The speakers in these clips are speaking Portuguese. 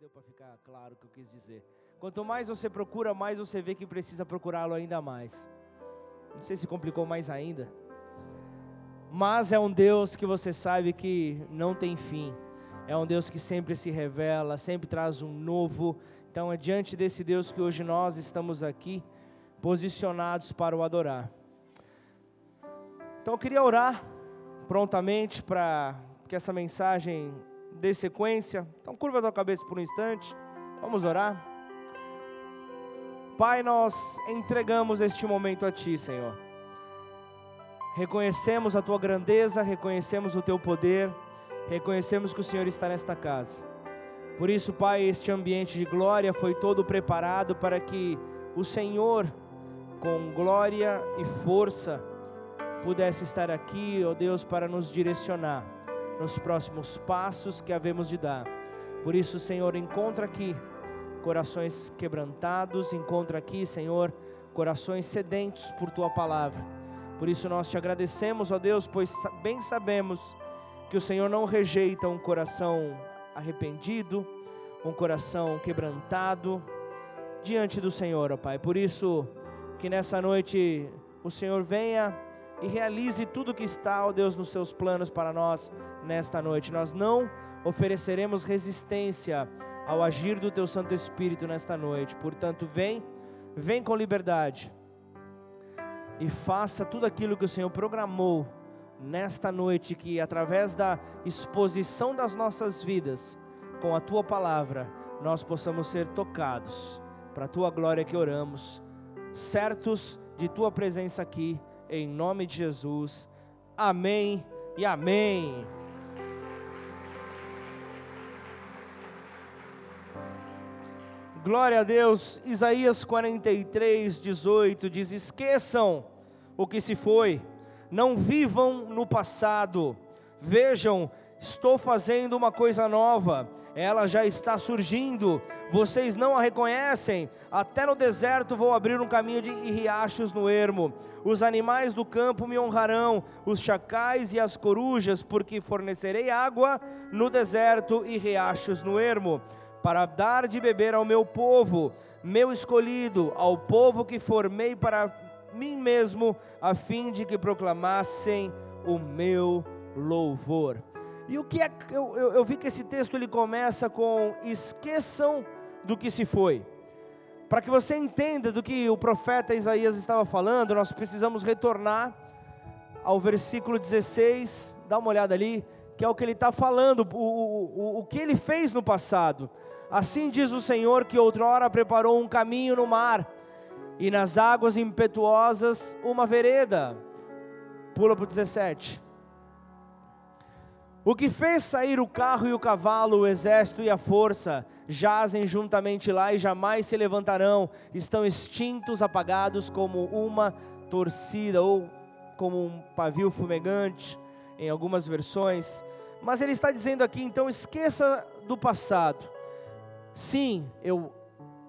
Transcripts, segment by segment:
deu para ficar claro o que eu quis dizer. Quanto mais você procura, mais você vê que precisa procurá-lo ainda mais. Não sei se complicou mais ainda. Mas é um Deus que você sabe que não tem fim. É um Deus que sempre se revela, sempre traz um novo. Então é diante desse Deus que hoje nós estamos aqui posicionados para o adorar. Então eu queria orar prontamente para que essa mensagem dê sequência. Então curva a tua cabeça por um instante. Vamos orar. Pai, nós entregamos este momento a Ti, Senhor. Reconhecemos a Tua grandeza, reconhecemos o Teu poder, reconhecemos que o Senhor está nesta casa. Por isso, Pai, este ambiente de glória foi todo preparado para que o Senhor, com glória e força, pudesse estar aqui, ó Deus, para nos direcionar nos próximos passos que havemos de dar. Por isso, Senhor, encontra aqui corações quebrantados, encontra aqui, Senhor, corações sedentos por tua palavra. Por isso nós te agradecemos, ó Deus, pois bem sabemos que o Senhor não rejeita um coração arrependido, um coração quebrantado diante do Senhor, ó Pai. Por isso que nessa noite o Senhor venha e realize tudo que está, ó Deus, nos teus planos para nós nesta noite. Nós não ofereceremos resistência ao agir do teu Santo Espírito nesta noite. Portanto, vem, vem com liberdade e faça tudo aquilo que o Senhor programou nesta noite, que através da exposição das nossas vidas, com a tua palavra, nós possamos ser tocados. Para a tua glória que oramos, certos de tua presença aqui em nome de Jesus. Amém e amém. Glória a Deus. Isaías 43, 18 diz: Esqueçam o que se foi, não vivam no passado. Vejam, estou fazendo uma coisa nova ela já está surgindo, vocês não a reconhecem. Até no deserto vou abrir um caminho de riachos no ermo. Os animais do campo me honrarão, os chacais e as corujas, porque fornecerei água no deserto e riachos no ermo, para dar de beber ao meu povo, meu escolhido, ao povo que formei para mim mesmo, a fim de que proclamassem o meu louvor. E o que é eu, eu, eu vi que esse texto ele começa com esqueçam do que se foi. Para que você entenda do que o profeta Isaías estava falando, nós precisamos retornar ao versículo 16, dá uma olhada ali, que é o que ele está falando, o, o, o, que ele fez no passado. Assim diz o Senhor que outrora preparou um caminho no mar, e nas águas impetuosas uma vereda. Pula para o 17. O que fez sair o carro e o cavalo, o exército e a força, jazem juntamente lá e jamais se levantarão, estão extintos, apagados como uma torcida ou como um pavio fumegante, em algumas versões. Mas ele está dizendo aqui, então esqueça do passado. Sim, eu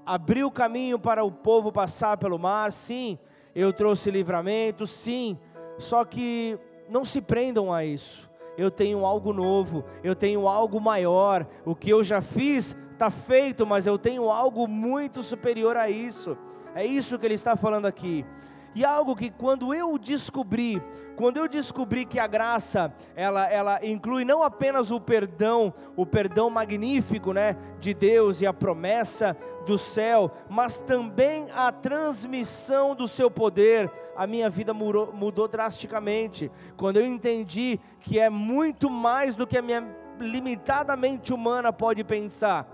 abri o caminho para o povo passar pelo mar, sim, eu trouxe livramento, sim, só que não se prendam a isso eu tenho algo novo, eu tenho algo maior. O que eu já fiz está feito, mas eu tenho algo muito superior a isso. É isso que ele está falando aqui. E algo que quando eu descobri, quando eu descobri que a graça, ela, ela inclui não apenas o perdão, o perdão magnífico, né, de Deus e a promessa do céu, mas também a transmissão do seu poder, a minha vida mudou, mudou drasticamente. Quando eu entendi que é muito mais do que a minha limitadamente humana pode pensar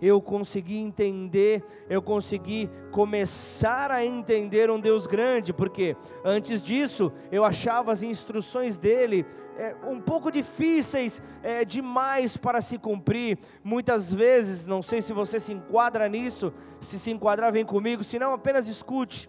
eu consegui entender, eu consegui começar a entender um Deus grande, porque antes disso eu achava as instruções dele é, um pouco difíceis é, demais para se cumprir. Muitas vezes, não sei se você se enquadra nisso, se se enquadrar, vem comigo, se não, apenas escute.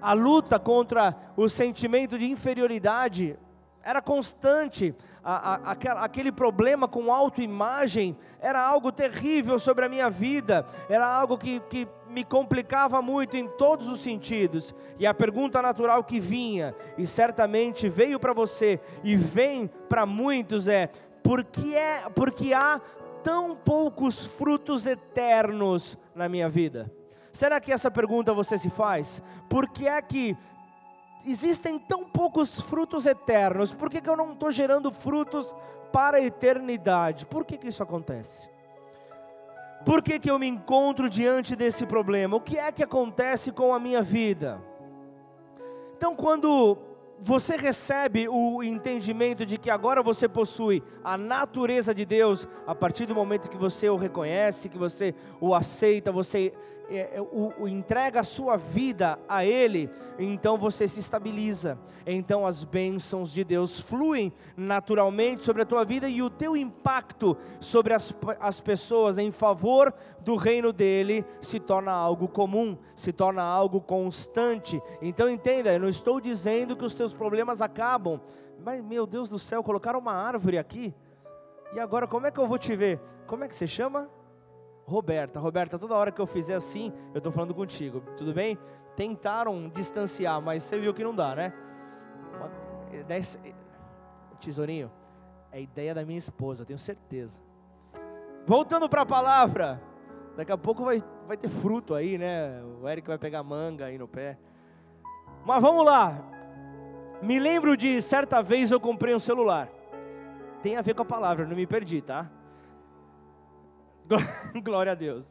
A luta contra o sentimento de inferioridade era constante, a, a, aquele problema com autoimagem era algo terrível sobre a minha vida, era algo que, que me complicava muito em todos os sentidos. E a pergunta natural que vinha, e certamente veio para você e vem para muitos, é: por que, é, por que há tão poucos frutos eternos na minha vida? Será que essa pergunta você se faz? Por que é que existem tão poucos frutos eternos? Por que, que eu não estou gerando frutos para a eternidade? Por que, que isso acontece? Por que, que eu me encontro diante desse problema? O que é que acontece com a minha vida? Então, quando você recebe o entendimento de que agora você possui a natureza de Deus, a partir do momento que você o reconhece, que você o aceita, você é, é, o, o, entrega a sua vida a Ele, então você se estabiliza. Então as bênçãos de Deus fluem naturalmente sobre a tua vida e o teu impacto sobre as, as pessoas em favor do reino dele se torna algo comum, se torna algo constante. Então entenda, eu não estou dizendo que os teus problemas acabam, mas meu Deus do céu, colocaram uma árvore aqui. E agora como é que eu vou te ver? Como é que você chama? Roberta. Roberta, toda hora que eu fizer assim, eu estou falando contigo, tudo bem? Tentaram distanciar, mas você viu que não dá, né? Tesourinho, é ideia da minha esposa, tenho certeza. Voltando para a palavra, daqui a pouco vai, vai ter fruto aí, né? O Eric vai pegar manga aí no pé. Mas vamos lá. Me lembro de certa vez eu comprei um celular. Tem a ver com a palavra, não me perdi, tá? Glória a Deus.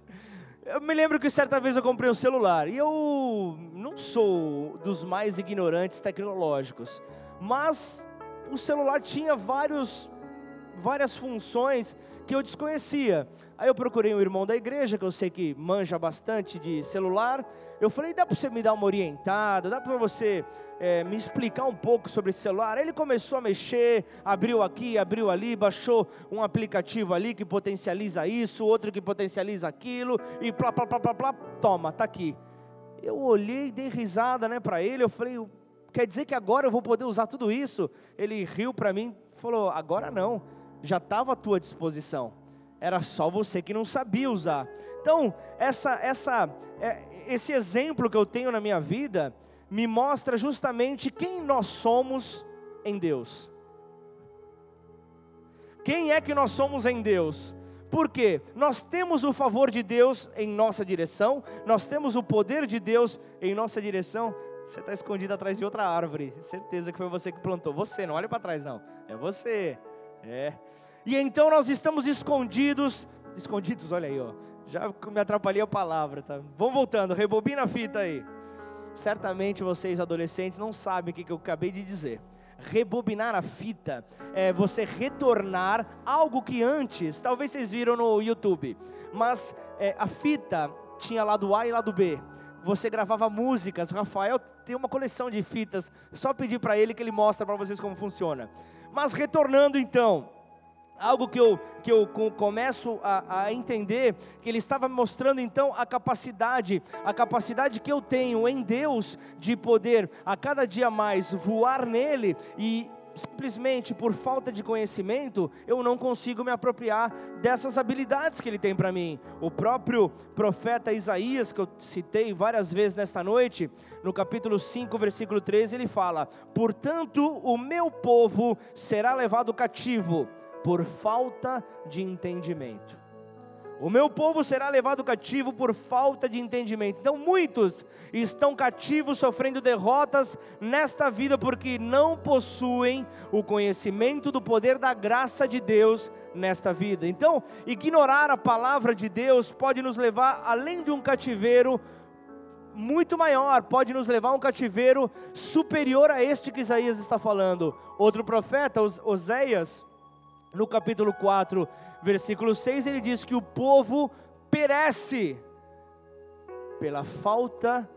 Eu me lembro que certa vez eu comprei um celular e eu não sou dos mais ignorantes tecnológicos, mas o celular tinha vários, várias funções que eu desconhecia. Aí eu procurei um irmão da igreja, que eu sei que manja bastante de celular. Eu falei, dá para você me dar uma orientada? Dá para você é, me explicar um pouco sobre esse celular? Ele começou a mexer, abriu aqui, abriu ali, baixou um aplicativo ali que potencializa isso, outro que potencializa aquilo, e plá, plá, plá, plá, plá toma, tá aqui. Eu olhei, dei risada né, para ele, eu falei, quer dizer que agora eu vou poder usar tudo isso? Ele riu para mim, falou, agora não já estava à tua disposição. Era só você que não sabia usar. Então, essa, essa, é, esse exemplo que eu tenho na minha vida me mostra justamente quem nós somos em Deus. Quem é que nós somos em Deus? Porque nós temos o favor de Deus em nossa direção, nós temos o poder de Deus em nossa direção. Você está escondido atrás de outra árvore, certeza que foi você que plantou. Você, não olha para trás, não, é você. É. E então nós estamos escondidos, escondidos, olha aí, ó. Já me atrapalhei a palavra, tá? Vamos voltando, rebobina a fita aí. Certamente vocês adolescentes não sabem o que eu acabei de dizer. Rebobinar a fita é você retornar algo que antes, talvez vocês viram no YouTube, mas é, a fita tinha lado A e lado B você gravava músicas. Rafael tem uma coleção de fitas, só pedir para ele que ele mostra para vocês como funciona. Mas retornando então, algo que eu, que eu começo a, a, entender, que ele estava mostrando então a capacidade, a capacidade que eu tenho em Deus de poder a cada dia mais voar nele e simplesmente por falta de conhecimento, eu não consigo me apropriar dessas habilidades que ele tem para mim. O próprio profeta Isaías, que eu citei várias vezes nesta noite, no capítulo 5, versículo 13, ele fala: Portanto, o meu povo será levado cativo por falta de entendimento. O meu povo será levado cativo por falta de entendimento. Então, muitos estão cativos, sofrendo derrotas nesta vida, porque não possuem o conhecimento do poder da graça de Deus nesta vida. Então, ignorar a palavra de Deus pode nos levar além de um cativeiro muito maior, pode nos levar a um cativeiro superior a este que Isaías está falando. Outro profeta, Oséias, no capítulo 4, versículo 6, ele diz que o povo perece pela falta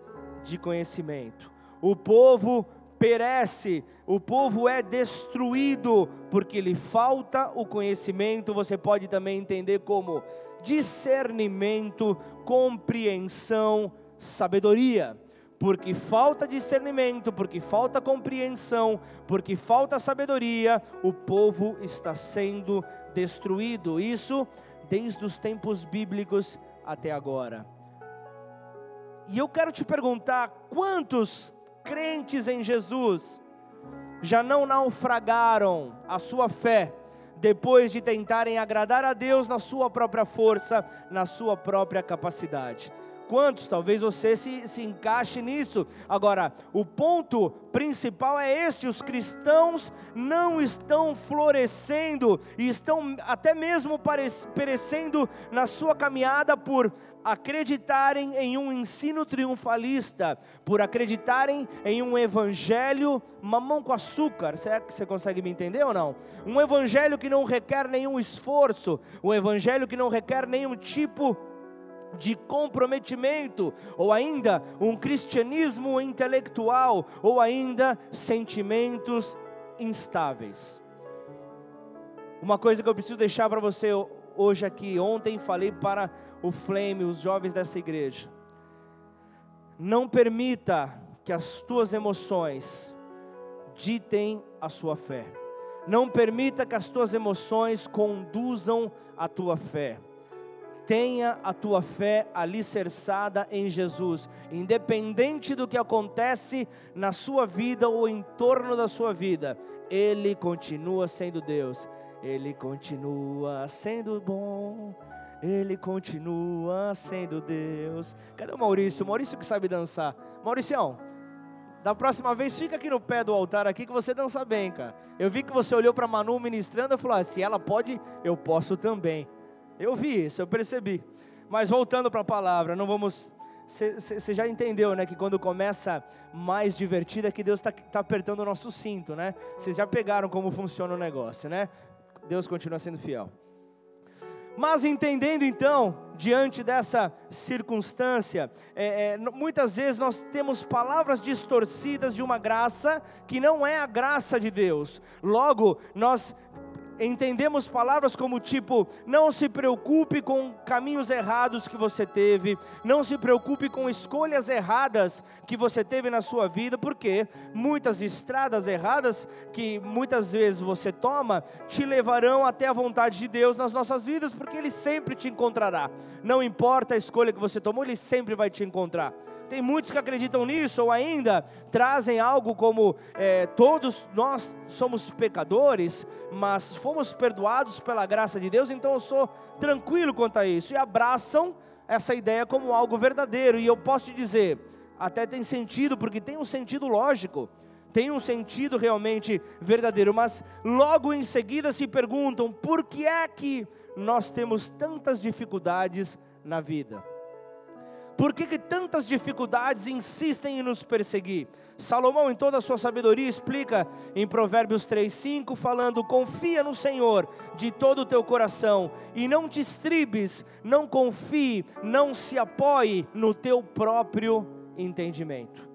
de conhecimento. O povo perece, o povo é destruído porque lhe falta o conhecimento. Você pode também entender como discernimento, compreensão, sabedoria porque falta discernimento, porque falta compreensão, porque falta sabedoria, o povo está sendo destruído. Isso desde os tempos bíblicos até agora. E eu quero te perguntar: quantos crentes em Jesus já não naufragaram a sua fé depois de tentarem agradar a Deus na sua própria força, na sua própria capacidade. Quantos? Talvez você se, se encaixe nisso. Agora, o ponto principal é este: os cristãos não estão florescendo e estão até mesmo perecendo na sua caminhada por acreditarem em um ensino triunfalista, por acreditarem em um evangelho mamão com açúcar. Será que você consegue me entender ou não? Um evangelho que não requer nenhum esforço, um evangelho que não requer nenhum tipo de comprometimento, ou ainda um cristianismo intelectual, ou ainda sentimentos instáveis. Uma coisa que eu preciso deixar para você hoje aqui, ontem falei para o Flame, os jovens dessa igreja. Não permita que as tuas emoções ditem a sua fé. Não permita que as tuas emoções conduzam a tua fé. Tenha a tua fé alicerçada em Jesus, independente do que acontece na sua vida ou em torno da sua vida, Ele continua sendo Deus, Ele continua sendo bom. Ele continua sendo Deus. Cadê o Maurício? Maurício que sabe dançar. Mauricião, da próxima vez fica aqui no pé do altar aqui que você dança bem, cara. Eu vi que você olhou para Manu ministrando e falou: ah, se ela pode, eu posso também. Eu vi isso, eu percebi. Mas voltando para a palavra, não vamos. Você já entendeu, né? Que quando começa mais divertido é que Deus está tá apertando o nosso cinto, né? Vocês já pegaram como funciona o negócio, né? Deus continua sendo fiel. Mas entendendo então, diante dessa circunstância, é, é, muitas vezes nós temos palavras distorcidas de uma graça que não é a graça de Deus. Logo, nós entendemos palavras como tipo: não se preocupe com caminhos errados que você teve, não se preocupe com escolhas erradas que você teve na sua vida, porque muitas estradas erradas que muitas vezes você toma te levarão até a vontade de Deus nas nossas vidas, porque Ele sempre te encontrará. Não importa a escolha que você tomou, Ele sempre vai te encontrar. Tem muitos que acreditam nisso, ou ainda trazem algo como: é, todos nós somos pecadores, mas fomos perdoados pela graça de Deus, então eu sou tranquilo quanto a isso, e abraçam essa ideia como algo verdadeiro. E eu posso te dizer, até tem sentido, porque tem um sentido lógico tem um sentido realmente verdadeiro, mas logo em seguida se perguntam por que é que nós temos tantas dificuldades na vida. Por que, que tantas dificuldades insistem em nos perseguir? Salomão, em toda a sua sabedoria, explica em Provérbios 3,5, falando: Confia no Senhor de todo o teu coração e não te estribes, não confie, não se apoie no teu próprio entendimento.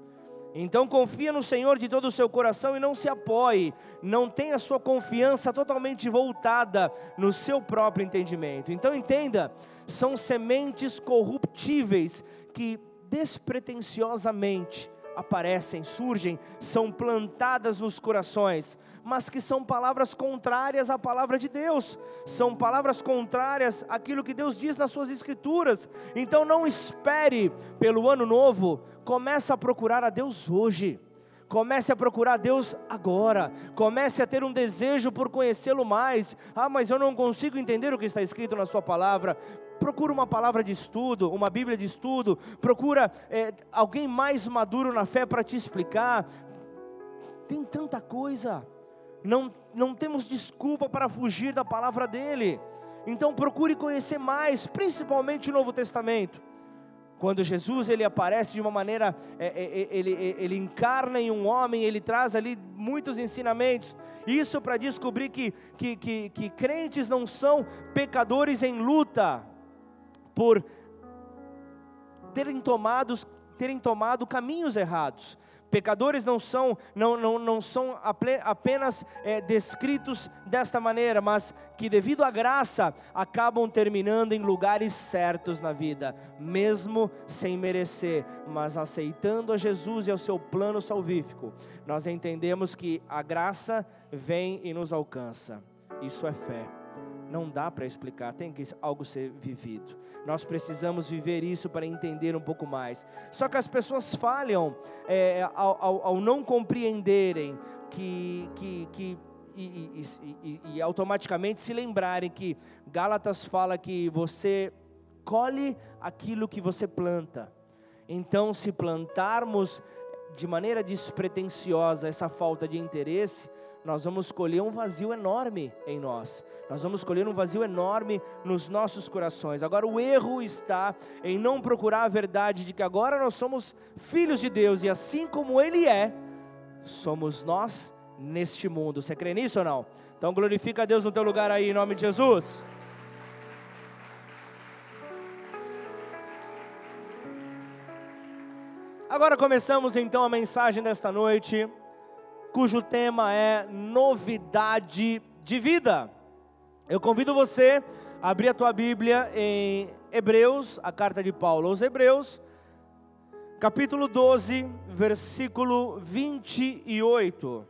Então confia no Senhor de todo o seu coração e não se apoie, não tenha sua confiança totalmente voltada no seu próprio entendimento. Então entenda são sementes corruptíveis que despretensiosamente aparecem, surgem, são plantadas nos corações, mas que são palavras contrárias à palavra de Deus, são palavras contrárias àquilo que Deus diz nas suas escrituras. Então não espere pelo ano novo, comece a procurar a Deus hoje. Comece a procurar Deus agora. Comece a ter um desejo por conhecê-lo mais. Ah, mas eu não consigo entender o que está escrito na Sua palavra procura uma palavra de estudo, uma Bíblia de estudo, procura é, alguém mais maduro na fé para te explicar. Tem tanta coisa, não, não temos desculpa para fugir da palavra dele. Então procure conhecer mais, principalmente o Novo Testamento. Quando Jesus ele aparece de uma maneira, é, é, é ele, é, ele encarna em um homem, ele traz ali muitos ensinamentos. Isso para descobrir que, que, que, que crentes não são pecadores em luta, por terem, tomados, terem tomado caminhos errados. Pecadores não são, não, não, não são apenas é, descritos desta maneira, mas que devido à graça acabam terminando em lugares certos na vida, mesmo sem merecer, mas aceitando a Jesus e ao seu plano salvífico. Nós entendemos que a graça vem e nos alcança. Isso é fé não dá para explicar, tem que algo ser vivido. Nós precisamos viver isso para entender um pouco mais. Só que as pessoas falham é, ao, ao, ao, não compreenderem que, que, que e, e, e, automaticamente se lembrarem que Gálatas fala que você colhe aquilo que você planta. Então, se plantarmos de maneira despretensiosa essa falta de interesse, nós vamos colher um vazio enorme em nós. Nós vamos colher um vazio enorme nos nossos corações. Agora, o erro está em não procurar a verdade de que agora nós somos filhos de Deus e assim como Ele é, somos nós neste mundo. Você crê nisso ou não? Então, glorifica a Deus no teu lugar aí, em nome de Jesus. Agora começamos então a mensagem desta noite cujo tema é novidade de vida. Eu convido você a abrir a tua Bíblia em Hebreus, a carta de Paulo aos Hebreus, capítulo 12, versículo 28.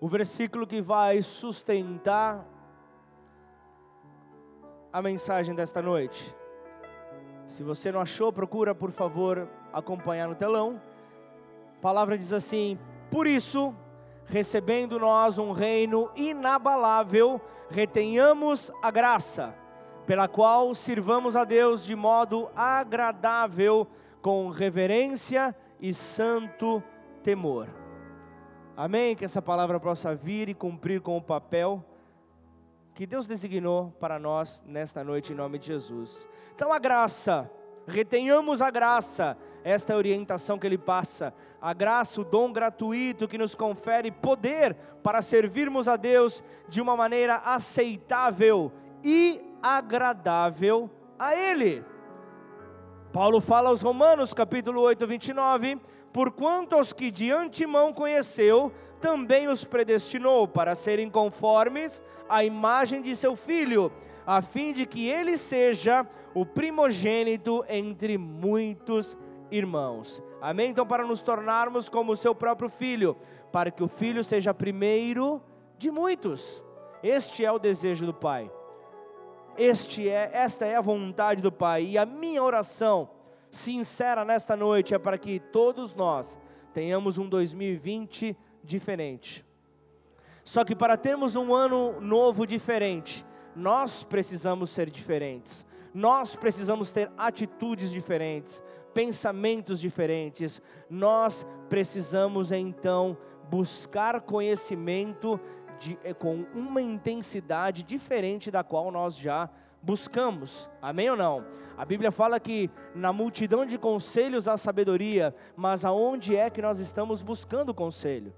O versículo que vai sustentar a mensagem desta noite. Se você não achou, procura por favor acompanhar no telão. A palavra diz assim: Por isso, recebendo nós um reino inabalável, retenhamos a graça, pela qual sirvamos a Deus de modo agradável, com reverência e santo temor. Amém? Que essa palavra possa vir e cumprir com o papel que Deus designou para nós nesta noite, em nome de Jesus. Então, a graça, retenhamos a graça, esta é a orientação que Ele passa, a graça, o dom gratuito que nos confere poder para servirmos a Deus de uma maneira aceitável e agradável a Ele. Paulo fala aos Romanos, capítulo 8, 29, porquanto aos que de antemão conheceu, também os predestinou para serem conformes à imagem de seu filho, a fim de que ele seja o primogênito entre muitos irmãos. Amém? Então, para nos tornarmos como o seu próprio filho, para que o filho seja primeiro de muitos. Este é o desejo do Pai. Este é, esta é a vontade do Pai. E a minha oração sincera nesta noite é para que todos nós tenhamos um 2020 diferente. Só que para termos um ano novo diferente, nós precisamos ser diferentes. Nós precisamos ter atitudes diferentes, pensamentos diferentes. Nós precisamos então buscar conhecimento de, eh, com uma intensidade diferente da qual nós já buscamos. Amém ou não? A Bíblia fala que na multidão de conselhos há sabedoria, mas aonde é que nós estamos buscando conselho?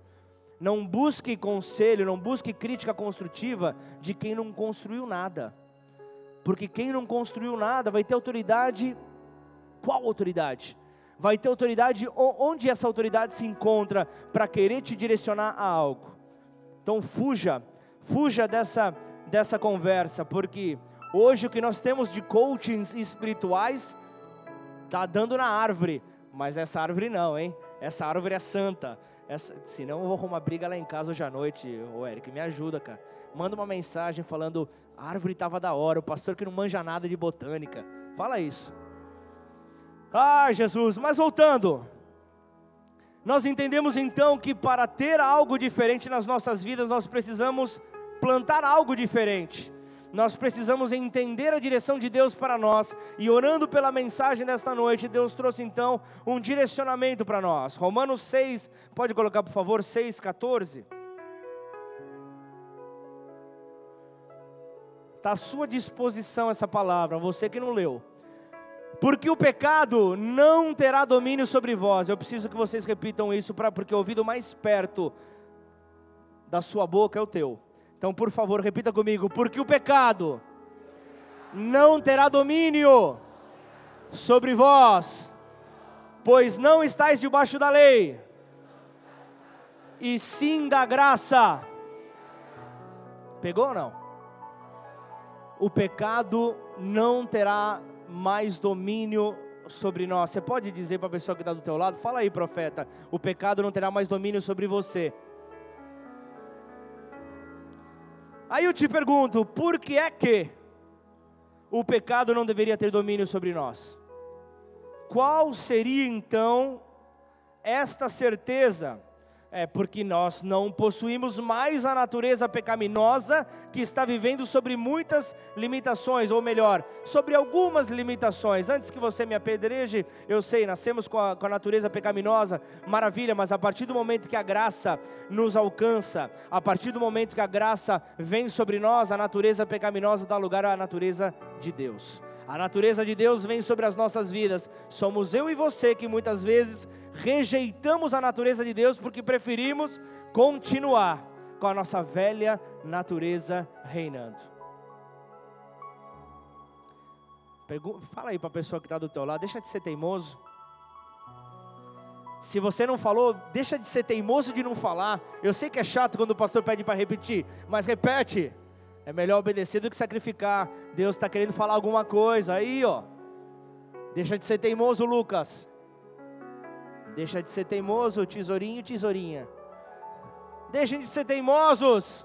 Não busque conselho, não busque crítica construtiva de quem não construiu nada. Porque quem não construiu nada vai ter autoridade. Qual autoridade? Vai ter autoridade onde essa autoridade se encontra para querer te direcionar a algo. Então fuja, fuja dessa, dessa conversa, porque hoje o que nós temos de coachings espirituais está dando na árvore, mas essa árvore não, hein? Essa árvore é santa, essa, senão eu vou arrumar briga lá em casa hoje à noite. Ô Eric, me ajuda, cara. Manda uma mensagem falando, a árvore estava da hora, o pastor que não manja nada de botânica. Fala isso. Ah, Jesus, mas voltando. Nós entendemos então que para ter algo diferente nas nossas vidas, nós precisamos plantar algo diferente nós precisamos entender a direção de Deus para nós, e orando pela mensagem desta noite, Deus trouxe então um direcionamento para nós. Romanos 6, pode colocar por favor, 6, 14. Está à sua disposição essa palavra, você que não leu. Porque o pecado não terá domínio sobre vós. Eu preciso que vocês repitam isso, pra, porque o ouvido mais perto da sua boca é o teu. Então, por favor, repita comigo: porque o pecado não terá domínio sobre vós, pois não estáis debaixo da lei, e sim da graça. Pegou ou não? O pecado não terá mais domínio sobre nós. Você pode dizer para a pessoa que está do teu lado? Fala aí, profeta. O pecado não terá mais domínio sobre você. Aí eu te pergunto, por que é que o pecado não deveria ter domínio sobre nós? Qual seria então esta certeza é porque nós não possuímos mais a natureza pecaminosa que está vivendo sobre muitas limitações, ou melhor, sobre algumas limitações. Antes que você me apedreje, eu sei, nascemos com a, com a natureza pecaminosa, maravilha, mas a partir do momento que a graça nos alcança, a partir do momento que a graça vem sobre nós, a natureza pecaminosa dá lugar à natureza de Deus. A natureza de Deus vem sobre as nossas vidas. Somos eu e você que muitas vezes rejeitamos a natureza de Deus porque preferimos continuar com a nossa velha natureza reinando. Fala aí para a pessoa que está do teu lado, deixa de ser teimoso. Se você não falou, deixa de ser teimoso de não falar. Eu sei que é chato quando o pastor pede para repetir, mas repete. É melhor obedecer do que sacrificar. Deus está querendo falar alguma coisa. Aí, ó. Deixa de ser teimoso, Lucas. Deixa de ser teimoso, tesourinho, tesourinha. Deixem de ser teimosos.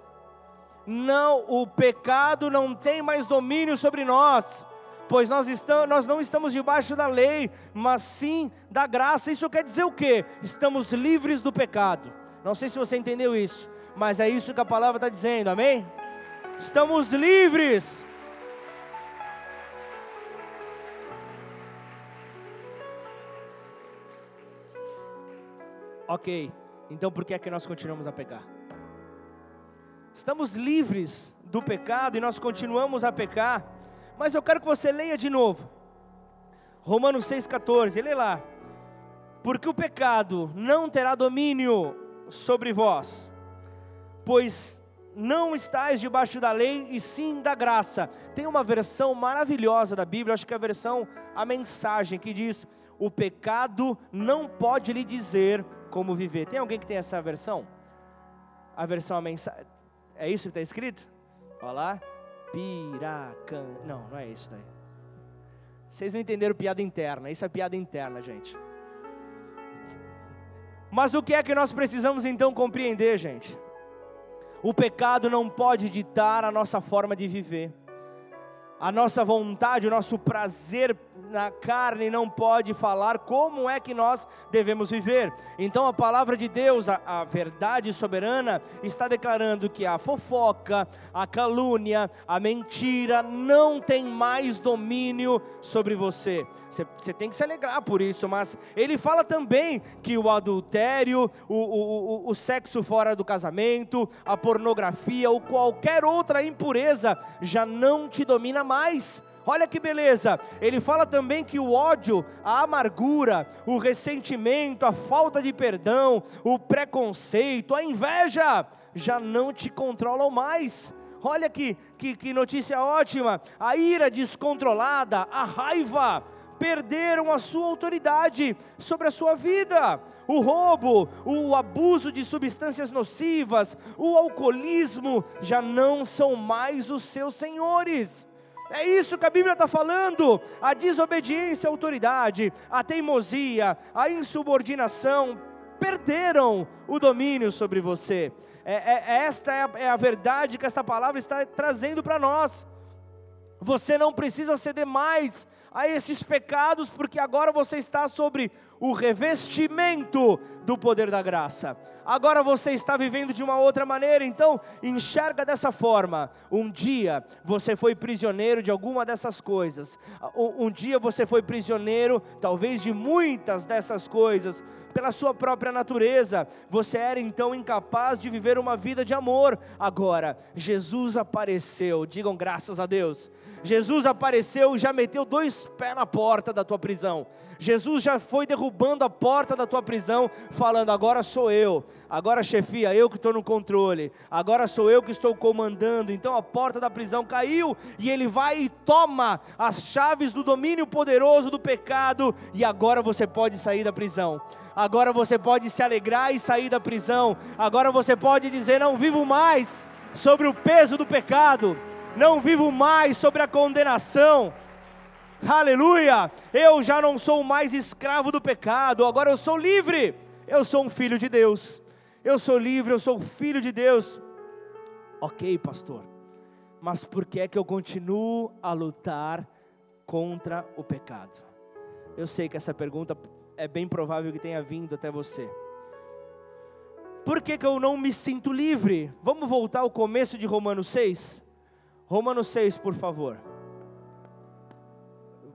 Não, o pecado não tem mais domínio sobre nós, pois nós, estamos, nós não estamos debaixo da lei, mas sim da graça. Isso quer dizer o quê? Estamos livres do pecado. Não sei se você entendeu isso, mas é isso que a palavra está dizendo, amém? Estamos livres. Ok, então por que é que nós continuamos a pecar? Estamos livres do pecado e nós continuamos a pecar, mas eu quero que você leia de novo. Romanos 6,14, lê lá. Porque o pecado não terá domínio sobre vós, pois não estáis debaixo da lei e sim da graça. Tem uma versão maravilhosa da Bíblia, acho que é a versão a mensagem que diz: "O pecado não pode lhe dizer como viver". Tem alguém que tem essa versão? A versão a mensagem. É isso que está escrito? Olha lá. Piracan. Não, não é isso daí. Vocês não entenderam piada interna. Isso é piada interna, gente. Mas o que é que nós precisamos então compreender, gente? O pecado não pode ditar a nossa forma de viver. A nossa vontade, o nosso prazer na carne não pode falar como é que nós devemos viver. Então a palavra de Deus, a, a, verdade soberana, está declarando que a fofoca, a calúnia, a mentira não tem mais domínio sobre você. Você tem que se alegrar por isso, mas ele fala também que o adultério, o, o, o, o sexo fora do casamento, a pornografia ou qualquer outra impureza já não te domina mais. Olha que beleza! Ele fala também que o ódio, a amargura, o ressentimento, a falta de perdão, o preconceito, a inveja já não te controlam mais. Olha que, que, que notícia ótima! A ira descontrolada, a raiva, perderam a sua autoridade sobre a sua vida. O roubo, o abuso de substâncias nocivas, o alcoolismo já não são mais os seus senhores. É isso que a Bíblia está falando. A desobediência à autoridade, a teimosia, a insubordinação perderam o domínio sobre você. É, é, esta é a, é a verdade que esta palavra está trazendo para nós. Você não precisa ceder mais a esses pecados, porque agora você está sobre o revestimento do poder da graça. Agora você está vivendo de uma outra maneira, então enxerga dessa forma. Um dia você foi prisioneiro de alguma dessas coisas. Um dia você foi prisioneiro, talvez de muitas dessas coisas pela sua própria natureza. Você era então incapaz de viver uma vida de amor. Agora, Jesus apareceu, digam graças a Deus. Jesus apareceu e já meteu dois pés na porta da tua prisão. Jesus já foi derrubando a porta da tua prisão, falando: agora sou eu, agora chefia, eu que estou no controle, agora sou eu que estou comandando. Então a porta da prisão caiu e ele vai e toma as chaves do domínio poderoso do pecado, e agora você pode sair da prisão agora você pode se alegrar e sair da prisão, agora você pode dizer: Não vivo mais sobre o peso do pecado, não vivo mais sobre a condenação. Aleluia! Eu já não sou mais escravo do pecado, agora eu sou livre. Eu sou um filho de Deus. Eu sou livre, eu sou filho de Deus. Ok, pastor, mas por que é que eu continuo a lutar contra o pecado? Eu sei que essa pergunta é bem provável que tenha vindo até você. Por que, que eu não me sinto livre? Vamos voltar ao começo de Romanos 6? Romanos 6, por favor.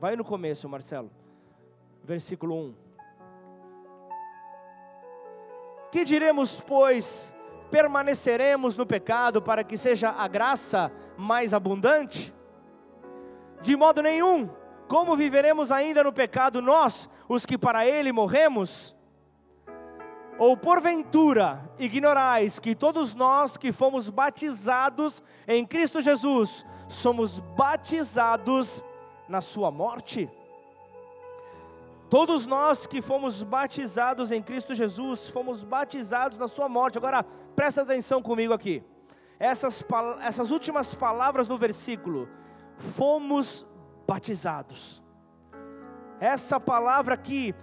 Vai no começo, Marcelo. Versículo 1. Que diremos, pois? Permaneceremos no pecado para que seja a graça mais abundante? De modo nenhum. Como viveremos ainda no pecado nós, os que para ele morremos? Ou porventura ignorais que todos nós que fomos batizados em Cristo Jesus, somos batizados na sua morte? Todos nós que fomos batizados em Cristo Jesus, fomos batizados na sua morte. Agora, presta atenção comigo aqui. Essas, essas últimas palavras do versículo, fomos batizados. Essa palavra aqui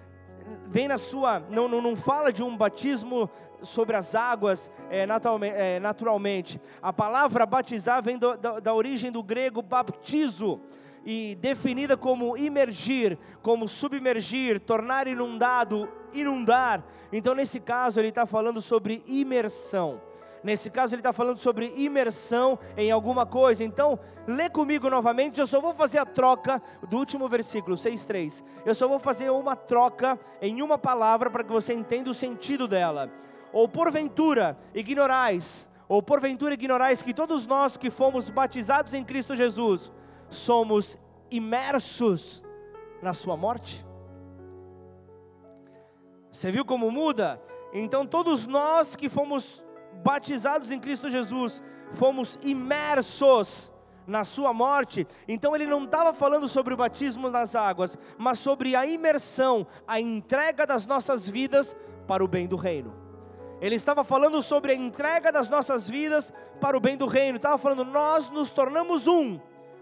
vem na sua, não, não, não fala de um batismo sobre as águas é, naturalmente, é, naturalmente, A palavra batizar vem do, da, da origem do grego baptizo, e definida como imergir, como submergir, tornar inundado, inundar. Então, nesse caso, ele está falando sobre imersão. Nesse caso, ele está falando sobre imersão em alguma coisa. Então, lê comigo novamente. Eu só vou fazer a troca do último versículo, 6,3. Eu só vou fazer uma troca em uma palavra para que você entenda o sentido dela. Ou porventura ignorais, ou porventura ignorais que todos nós que fomos batizados em Cristo Jesus somos imersos na Sua morte. Você viu como muda? Então, todos nós que fomos batizados em Cristo Jesus, fomos imersos na sua morte. Então ele não estava falando sobre o batismo nas águas, mas sobre a imersão, a entrega das nossas vidas para o bem do reino. Ele estava falando sobre a entrega das nossas vidas para o bem do reino. Estava falando, nós nos tornamos um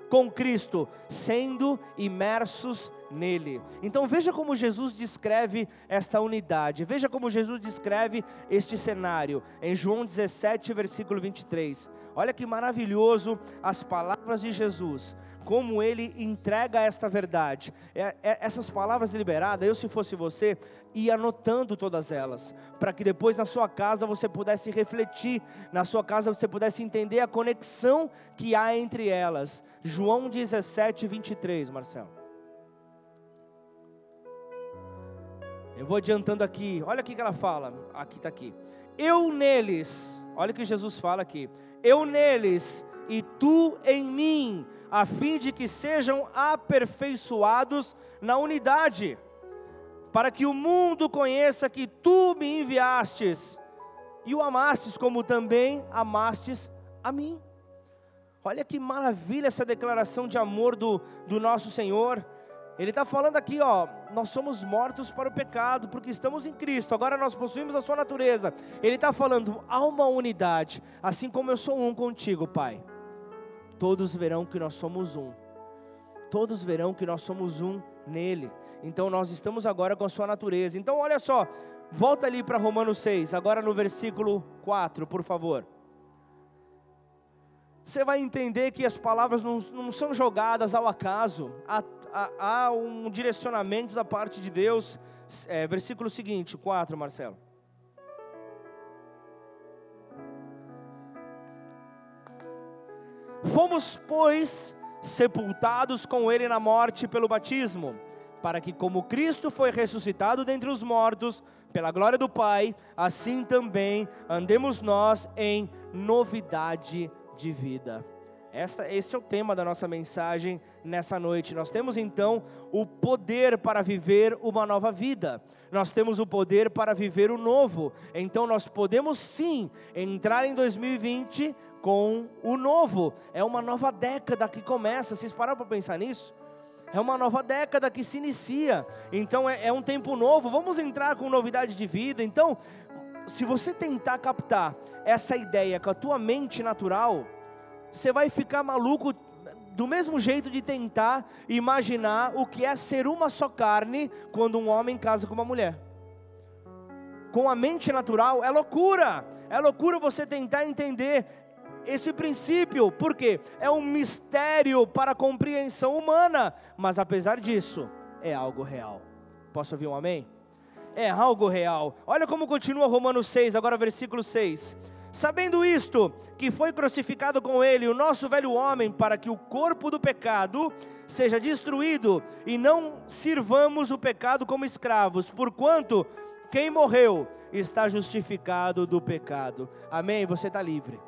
com Cristo, sendo imersos nele. Então veja como Jesus descreve esta unidade, veja como Jesus descreve este cenário, em João 17, versículo 23. Olha que maravilhoso as palavras de Jesus como ele entrega esta verdade. É, é, essas palavras liberadas, eu se fosse você, ia anotando todas elas, para que depois na sua casa você pudesse refletir, na sua casa você pudesse entender a conexão que há entre elas. João 17, 23, Marcelo. Eu vou adiantando aqui, olha o que ela fala, aqui está aqui. Eu neles, olha o que Jesus fala aqui. Eu neles e tu em mim, a fim de que sejam aperfeiçoados na unidade, para que o mundo conheça que tu me enviastes e o amastes como também amastes a mim. Olha que maravilha essa declaração de amor do, do nosso Senhor. Ele está falando aqui, ó, nós somos mortos para o pecado, porque estamos em Cristo, agora nós possuímos a sua natureza. Ele está falando, há uma unidade, assim como eu sou um contigo, Pai todos verão que nós somos um. Todos verão que nós somos um nele. Então nós estamos agora com a sua natureza. Então olha só, volta ali para Romanos 6, agora no versículo 4, por favor. Você vai entender que as palavras não, não são jogadas ao acaso, há, há, há, um direcionamento da parte de Deus. É, versículo seguinte, 4, Marcelo. Fomos, pois, sepultados com ele na morte pelo batismo, para que, como Cristo foi ressuscitado dentre os mortos, pela glória do Pai, assim também andemos nós em novidade de vida. Esta, este é o tema da nossa mensagem nessa noite. Nós temos então o poder para viver uma nova vida, nós temos o poder para viver o novo. Então nós podemos sim entrar em 2020 com o novo. É uma nova década que começa. Vocês pararam para pensar nisso? É uma nova década que se inicia. Então é, é um tempo novo. Vamos entrar com novidade de vida. Então, se você tentar captar essa ideia com a tua mente natural, você vai ficar maluco do mesmo jeito de tentar imaginar o que é ser uma só carne quando um homem casa com uma mulher. Com a mente natural é loucura. É loucura você tentar entender esse princípio, porque é um mistério para a compreensão humana, mas apesar disso, é algo real. Posso ouvir um amém? É algo real. Olha como continua Romanos 6, agora versículo 6. Sabendo isto, que foi crucificado com ele o nosso velho homem, para que o corpo do pecado seja destruído e não sirvamos o pecado como escravos, porquanto quem morreu está justificado do pecado. Amém? Você está livre.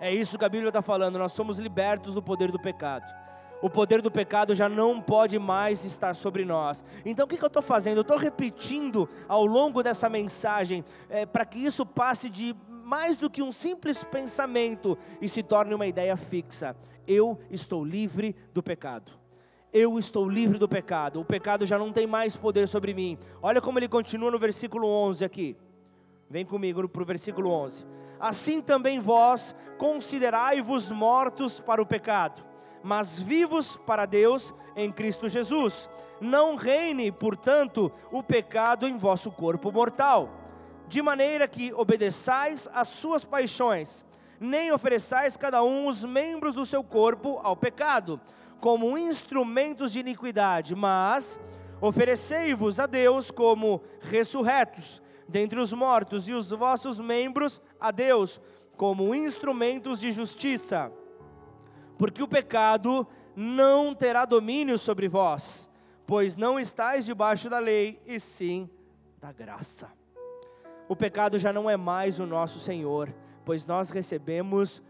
É isso que a Bíblia está falando, nós somos libertos do poder do pecado o poder do pecado já não pode mais estar sobre nós. Então o que, que eu estou fazendo? Eu estou repetindo ao longo dessa mensagem é, para que isso passe de mais do que um simples pensamento e se torne uma ideia fixa. Eu estou livre do pecado. Eu estou livre do pecado. O pecado já não tem mais poder sobre mim. Olha como ele continua no versículo 11 aqui. Vem comigo para o versículo 11. Assim também vós considerai-vos mortos para o pecado mas vivos para Deus em Cristo Jesus. Não reine, portanto, o pecado em vosso corpo mortal, de maneira que obedeçais às suas paixões, nem ofereçais cada um os membros do seu corpo ao pecado, como instrumentos de iniquidade, mas oferecei-vos a Deus como ressurretos dentre os mortos, e os vossos membros a Deus como instrumentos de justiça porque o pecado não terá domínio sobre vós, pois não estáis debaixo da lei, e sim da graça. O pecado já não é mais o nosso Senhor, pois nós recebemos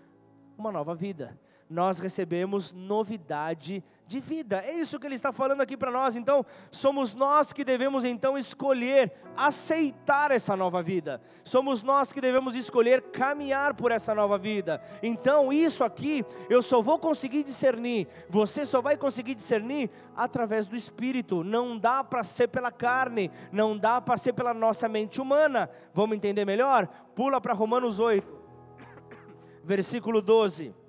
uma nova vida, nós recebemos novidade de vida. É isso que ele está falando aqui para nós. Então, somos nós que devemos então escolher aceitar essa nova vida. Somos nós que devemos escolher caminhar por essa nova vida. Então, isso aqui eu só vou conseguir discernir. Você só vai conseguir discernir através do espírito. Não dá para ser pela carne, não dá para ser pela nossa mente humana. Vamos entender melhor? Pula para Romanos 8. Versículo 12.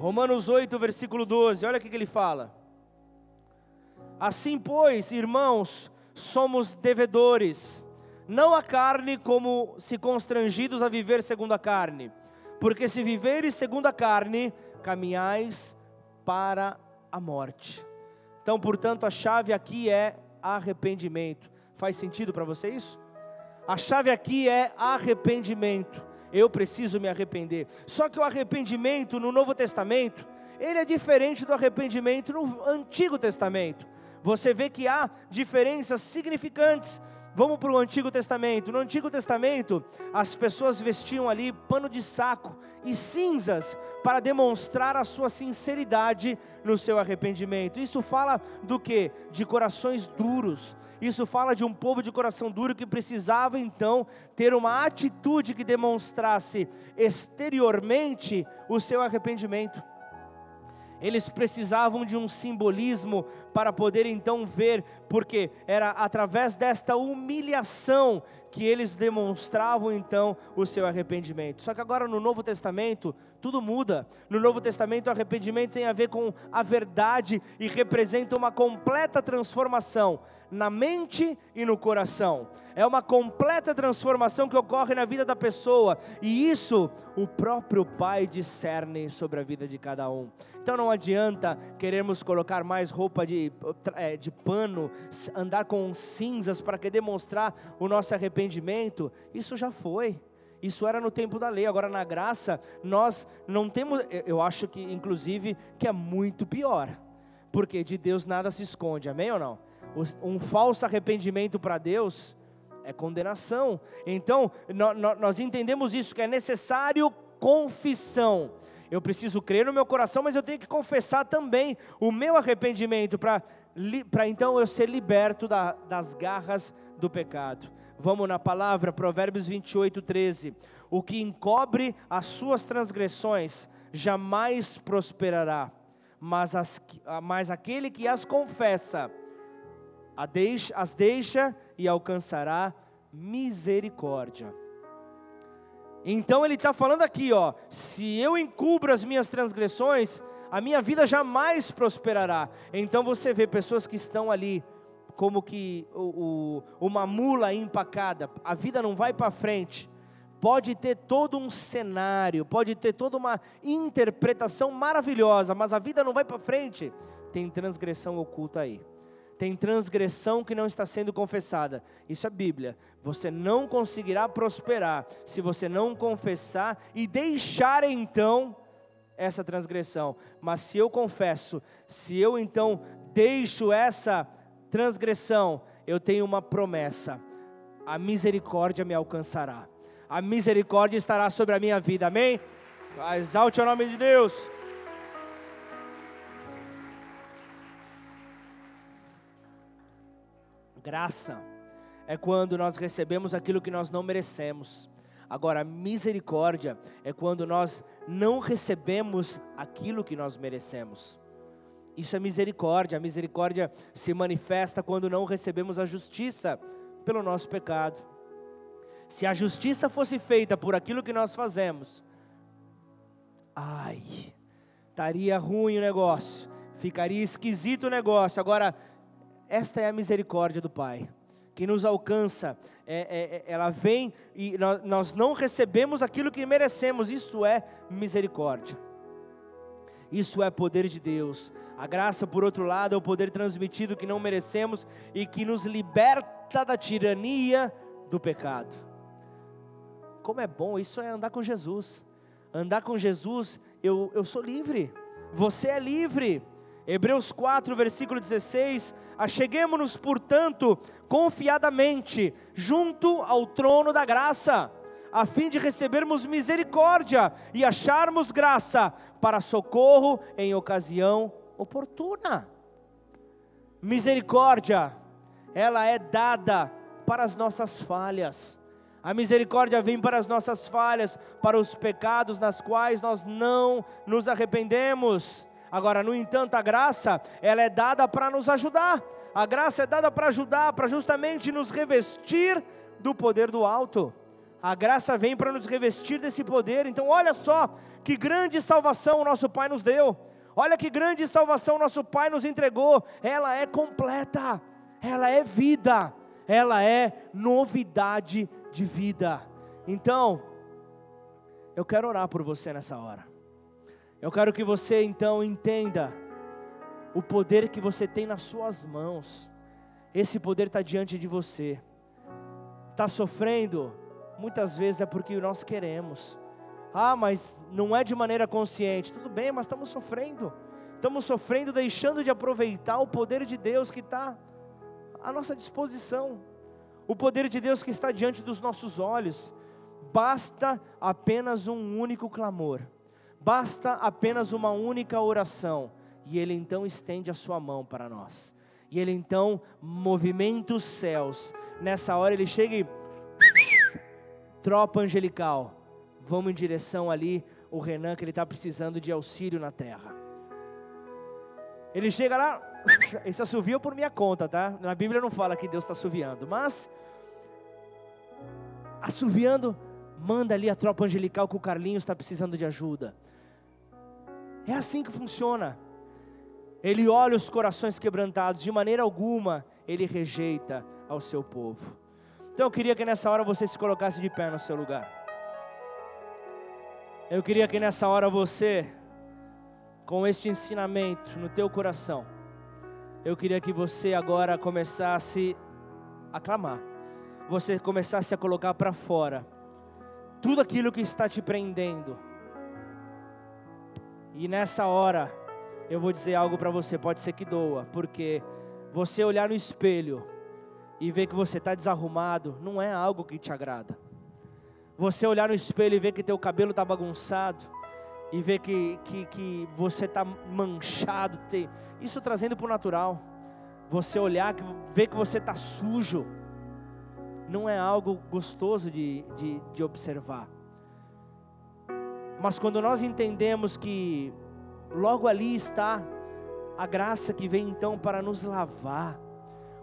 Romanos 8, versículo 12, olha o que ele fala. Assim, pois, irmãos, somos devedores, não a carne como se constrangidos a viver segundo a carne, porque se viveres segundo a carne, caminhais para a morte. Então, portanto, a chave aqui é arrependimento. Faz sentido para você isso? A chave aqui é arrependimento eu preciso me arrepender. Só que o arrependimento no Novo Testamento, ele é diferente do arrependimento no Antigo Testamento. Você vê que há diferenças significantes. Vamos para o Antigo Testamento. No Antigo Testamento, as pessoas vestiam ali pano de saco e cinzas para demonstrar a sua sinceridade no seu arrependimento. Isso fala do que? De corações duros. Isso fala de um povo de coração duro que precisava então ter uma atitude que demonstrasse exteriormente o seu arrependimento. Eles precisavam de um simbolismo para poder então ver, porque era através desta humilhação que eles demonstravam então o seu arrependimento. Só que agora no Novo Testamento, tudo muda. No Novo Testamento, o arrependimento tem a ver com a verdade e representa uma completa transformação na mente e no coração. É uma completa transformação que ocorre na vida da pessoa, e isso o próprio Pai discerne sobre a vida de cada um. Então não adianta queremos colocar mais roupa de, é, de pano, andar com cinzas para que demonstrar o nosso arrependimento. Isso já foi. Isso era no tempo da lei. Agora na graça nós não temos. Eu acho que inclusive que é muito pior, porque de Deus nada se esconde. Amém ou não? Um falso arrependimento para Deus é condenação. Então nós entendemos isso que é necessário confissão eu preciso crer no meu coração, mas eu tenho que confessar também o meu arrependimento para então eu ser liberto da, das garras do pecado. Vamos na palavra, Provérbios 28, 13. O que encobre as suas transgressões jamais prosperará, mas, as, mas aquele que as confessa, as deixa e alcançará misericórdia. Então ele está falando aqui, ó, se eu encubro as minhas transgressões, a minha vida jamais prosperará. Então você vê pessoas que estão ali como que o, o, uma mula empacada, a vida não vai para frente. Pode ter todo um cenário, pode ter toda uma interpretação maravilhosa, mas a vida não vai para frente. Tem transgressão oculta aí tem transgressão que não está sendo confessada. Isso é Bíblia. Você não conseguirá prosperar se você não confessar e deixar então essa transgressão. Mas se eu confesso, se eu então deixo essa transgressão, eu tenho uma promessa: a misericórdia me alcançará. A misericórdia estará sobre a minha vida. Amém? Exalte o nome de Deus. Graça é quando nós recebemos aquilo que nós não merecemos. Agora, misericórdia é quando nós não recebemos aquilo que nós merecemos. Isso é misericórdia. A misericórdia se manifesta quando não recebemos a justiça pelo nosso pecado. Se a justiça fosse feita por aquilo que nós fazemos, ai, estaria ruim o negócio, ficaria esquisito o negócio. Agora, esta é a misericórdia do Pai, que nos alcança, é, é, é ela vem e nós, nós não recebemos aquilo que merecemos, isso é misericórdia. Isso é poder de Deus. A graça, por outro lado, é o poder transmitido que não merecemos e que nos liberta da tirania do pecado. Como é bom, isso é andar com Jesus. Andar com Jesus, eu, eu sou livre. Você é livre. Hebreus 4, versículo 16: Acheguemos-nos, portanto, confiadamente, junto ao trono da graça, a fim de recebermos misericórdia e acharmos graça para socorro em ocasião oportuna. Misericórdia, ela é dada para as nossas falhas. A misericórdia vem para as nossas falhas, para os pecados nas quais nós não nos arrependemos. Agora, no entanto, a graça, ela é dada para nos ajudar. A graça é dada para ajudar, para justamente nos revestir do poder do alto. A graça vem para nos revestir desse poder. Então, olha só que grande salvação o nosso Pai nos deu. Olha que grande salvação nosso Pai nos entregou. Ela é completa, ela é vida, ela é novidade de vida. Então, eu quero orar por você nessa hora. Eu quero que você então entenda o poder que você tem nas suas mãos. Esse poder está diante de você. Está sofrendo? Muitas vezes é porque nós queremos. Ah, mas não é de maneira consciente. Tudo bem, mas estamos sofrendo. Estamos sofrendo, deixando de aproveitar o poder de Deus que está à nossa disposição. O poder de Deus que está diante dos nossos olhos. Basta apenas um único clamor Basta apenas uma única oração e Ele então estende a sua mão para nós. E Ele então movimenta os céus. Nessa hora Ele chega e. Tropa angelical, vamos em direção ali, o Renan, que ele está precisando de auxílio na terra. Ele chega lá, esse assovia por minha conta, tá? Na Bíblia não fala que Deus está assoviando, mas assoviando, manda ali a tropa angelical que o Carlinhos está precisando de ajuda. É assim que funciona. Ele olha os corações quebrantados, de maneira alguma ele rejeita ao seu povo. Então eu queria que nessa hora você se colocasse de pé no seu lugar. Eu queria que nessa hora você, com este ensinamento no teu coração, eu queria que você agora começasse a clamar, você começasse a colocar para fora tudo aquilo que está te prendendo e nessa hora, eu vou dizer algo para você, pode ser que doa, porque você olhar no espelho e ver que você está desarrumado, não é algo que te agrada. Você olhar no espelho e ver que teu cabelo está bagunçado, e ver que, que, que você está manchado, tem, isso trazendo para o natural. Você olhar, ver que você está sujo, não é algo gostoso de, de, de observar. Mas quando nós entendemos que logo ali está a graça que vem então para nos lavar,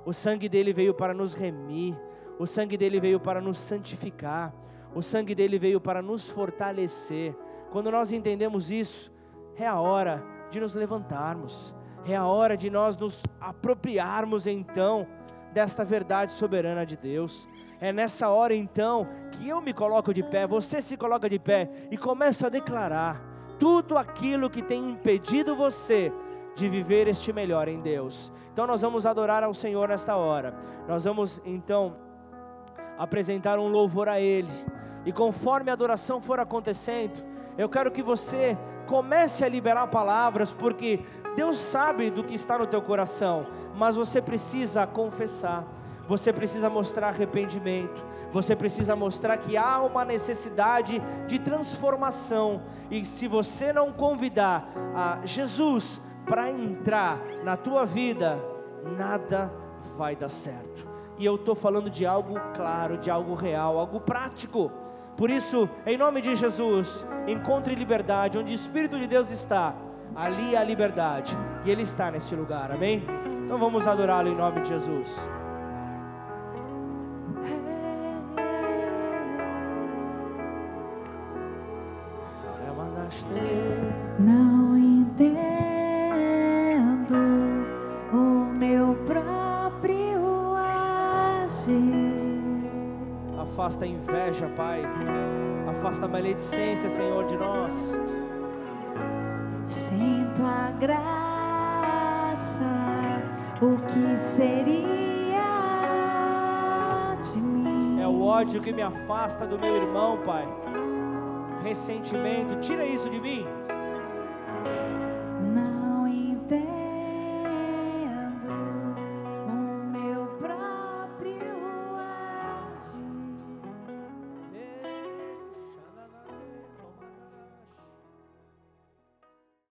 o sangue dele veio para nos remir, o sangue dele veio para nos santificar, o sangue dele veio para nos fortalecer. Quando nós entendemos isso, é a hora de nos levantarmos, é a hora de nós nos apropriarmos então desta verdade soberana de Deus. É nessa hora então que eu me coloco de pé, você se coloca de pé e começa a declarar tudo aquilo que tem impedido você de viver este melhor em Deus. Então nós vamos adorar ao Senhor nesta hora. Nós vamos então apresentar um louvor a Ele. E conforme a adoração for acontecendo, eu quero que você comece a liberar palavras, porque Deus sabe do que está no teu coração, mas você precisa confessar. Você precisa mostrar arrependimento, você precisa mostrar que há uma necessidade de transformação, e se você não convidar a Jesus para entrar na tua vida, nada vai dar certo. E eu estou falando de algo claro, de algo real, algo prático. Por isso, em nome de Jesus, encontre liberdade onde o Espírito de Deus está, ali há liberdade, e Ele está nesse lugar, amém? Então vamos adorá-lo em nome de Jesus. Não Afasta a inveja, Pai. Afasta a maledicência, Senhor, de nós. Sinto a graça, o que seria de mim? É o ódio que me afasta do meu irmão, Pai. Ressentimento, tira isso de mim.